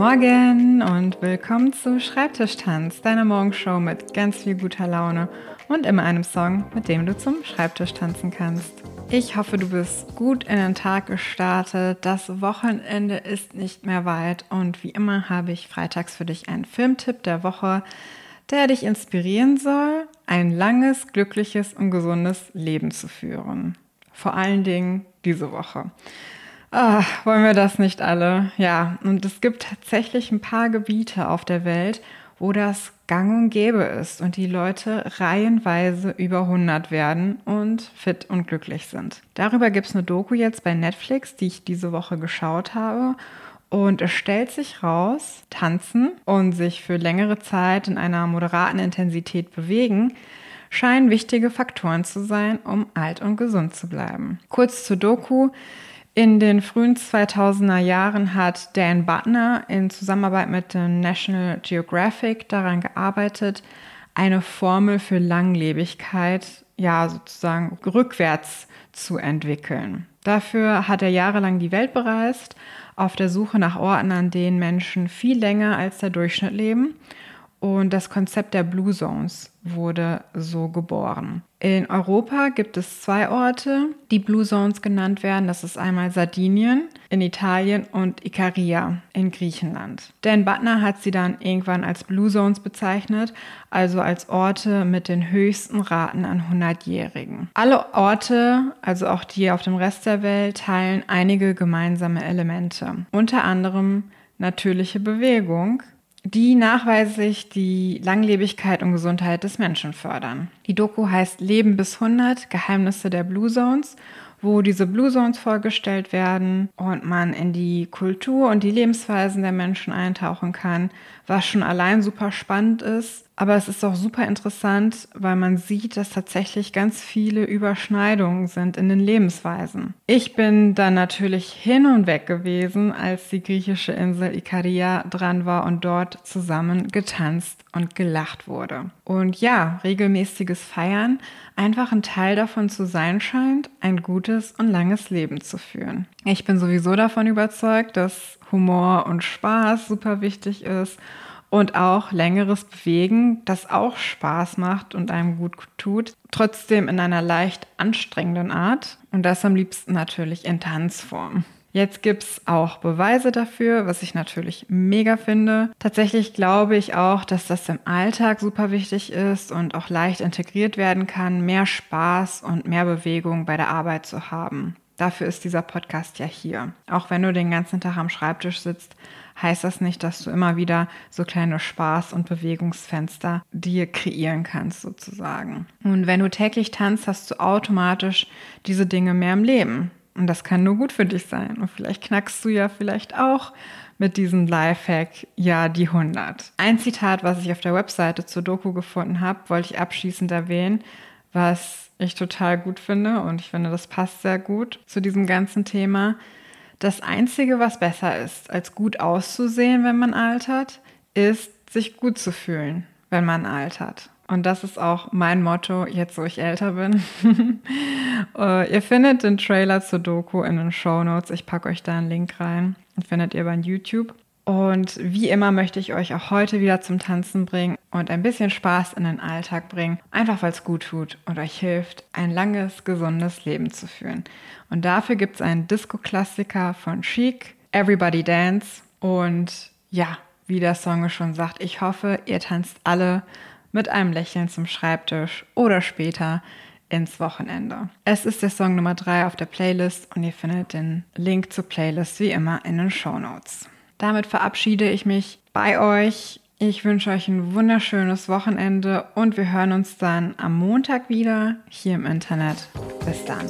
Morgen und willkommen zu Schreibtischtanz, deiner Morgenshow mit ganz viel guter Laune und immer einem Song, mit dem du zum Schreibtisch tanzen kannst. Ich hoffe, du bist gut in den Tag gestartet. Das Wochenende ist nicht mehr weit und wie immer habe ich freitags für dich einen Filmtipp der Woche, der dich inspirieren soll, ein langes, glückliches und gesundes Leben zu führen. Vor allen Dingen diese Woche. Ah, wollen wir das nicht alle? Ja, und es gibt tatsächlich ein paar Gebiete auf der Welt, wo das gang und gäbe ist und die Leute reihenweise über 100 werden und fit und glücklich sind. Darüber gibt es eine Doku jetzt bei Netflix, die ich diese Woche geschaut habe. Und es stellt sich raus, tanzen und sich für längere Zeit in einer moderaten Intensität bewegen, scheinen wichtige Faktoren zu sein, um alt und gesund zu bleiben. Kurz zur Doku. In den frühen 2000er Jahren hat Dan Butner in Zusammenarbeit mit dem National Geographic daran gearbeitet, eine Formel für Langlebigkeit, ja sozusagen rückwärts zu entwickeln. Dafür hat er jahrelang die Welt bereist, auf der Suche nach Orten, an denen Menschen viel länger als der Durchschnitt leben. Und das Konzept der Blue Zones wurde so geboren. In Europa gibt es zwei Orte, die Blue Zones genannt werden. Das ist einmal Sardinien in Italien und Ikaria in Griechenland. Dan Butner hat sie dann irgendwann als Blue Zones bezeichnet, also als Orte mit den höchsten Raten an 100-Jährigen. Alle Orte, also auch die auf dem Rest der Welt, teilen einige gemeinsame Elemente. Unter anderem natürliche Bewegung, die nachweislich die Langlebigkeit und Gesundheit des Menschen fördern. Die Doku heißt Leben bis 100, Geheimnisse der Blue Zones wo diese Blue Zones vorgestellt werden und man in die Kultur und die Lebensweisen der Menschen eintauchen kann, was schon allein super spannend ist. Aber es ist auch super interessant, weil man sieht, dass tatsächlich ganz viele Überschneidungen sind in den Lebensweisen. Ich bin dann natürlich hin und weg gewesen, als die griechische Insel Ikaria dran war und dort zusammen getanzt und gelacht wurde. Und ja, regelmäßiges Feiern einfach ein Teil davon zu sein scheint, ein gutes und langes Leben zu führen. Ich bin sowieso davon überzeugt, dass Humor und Spaß super wichtig ist und auch längeres Bewegen, das auch Spaß macht und einem gut tut, trotzdem in einer leicht anstrengenden Art und das am liebsten natürlich in Tanzform. Jetzt gibt es auch Beweise dafür, was ich natürlich mega finde. Tatsächlich glaube ich auch, dass das im Alltag super wichtig ist und auch leicht integriert werden kann, mehr Spaß und mehr Bewegung bei der Arbeit zu haben. Dafür ist dieser Podcast ja hier. Auch wenn du den ganzen Tag am Schreibtisch sitzt, heißt das nicht, dass du immer wieder so kleine Spaß- und Bewegungsfenster dir kreieren kannst, sozusagen. Und wenn du täglich tanzt, hast du automatisch diese Dinge mehr im Leben. Und das kann nur gut für dich sein. Und vielleicht knackst du ja vielleicht auch mit diesem Lifehack ja die 100. Ein Zitat, was ich auf der Webseite zur Doku gefunden habe, wollte ich abschließend erwähnen, was ich total gut finde und ich finde, das passt sehr gut zu diesem ganzen Thema. Das Einzige, was besser ist, als gut auszusehen, wenn man altert, ist, sich gut zu fühlen, wenn man altert. Und das ist auch mein Motto, jetzt wo ich älter bin. Äh, ihr findet den Trailer zur Doku in den Show Notes. Ich packe euch da einen Link rein. Den findet ihr bei YouTube. Und wie immer möchte ich euch auch heute wieder zum Tanzen bringen und ein bisschen Spaß in den Alltag bringen, einfach weil es gut tut und euch hilft, ein langes, gesundes Leben zu führen. Und dafür gibt es einen Disco-Klassiker von Chic, Everybody Dance. Und ja, wie der Song schon sagt, ich hoffe, ihr tanzt alle mit einem Lächeln zum Schreibtisch oder später ins Wochenende. Es ist der Song Nummer 3 auf der Playlist und ihr findet den Link zur Playlist wie immer in den Show Notes. Damit verabschiede ich mich bei euch. Ich wünsche euch ein wunderschönes Wochenende und wir hören uns dann am Montag wieder hier im Internet. Bis dann.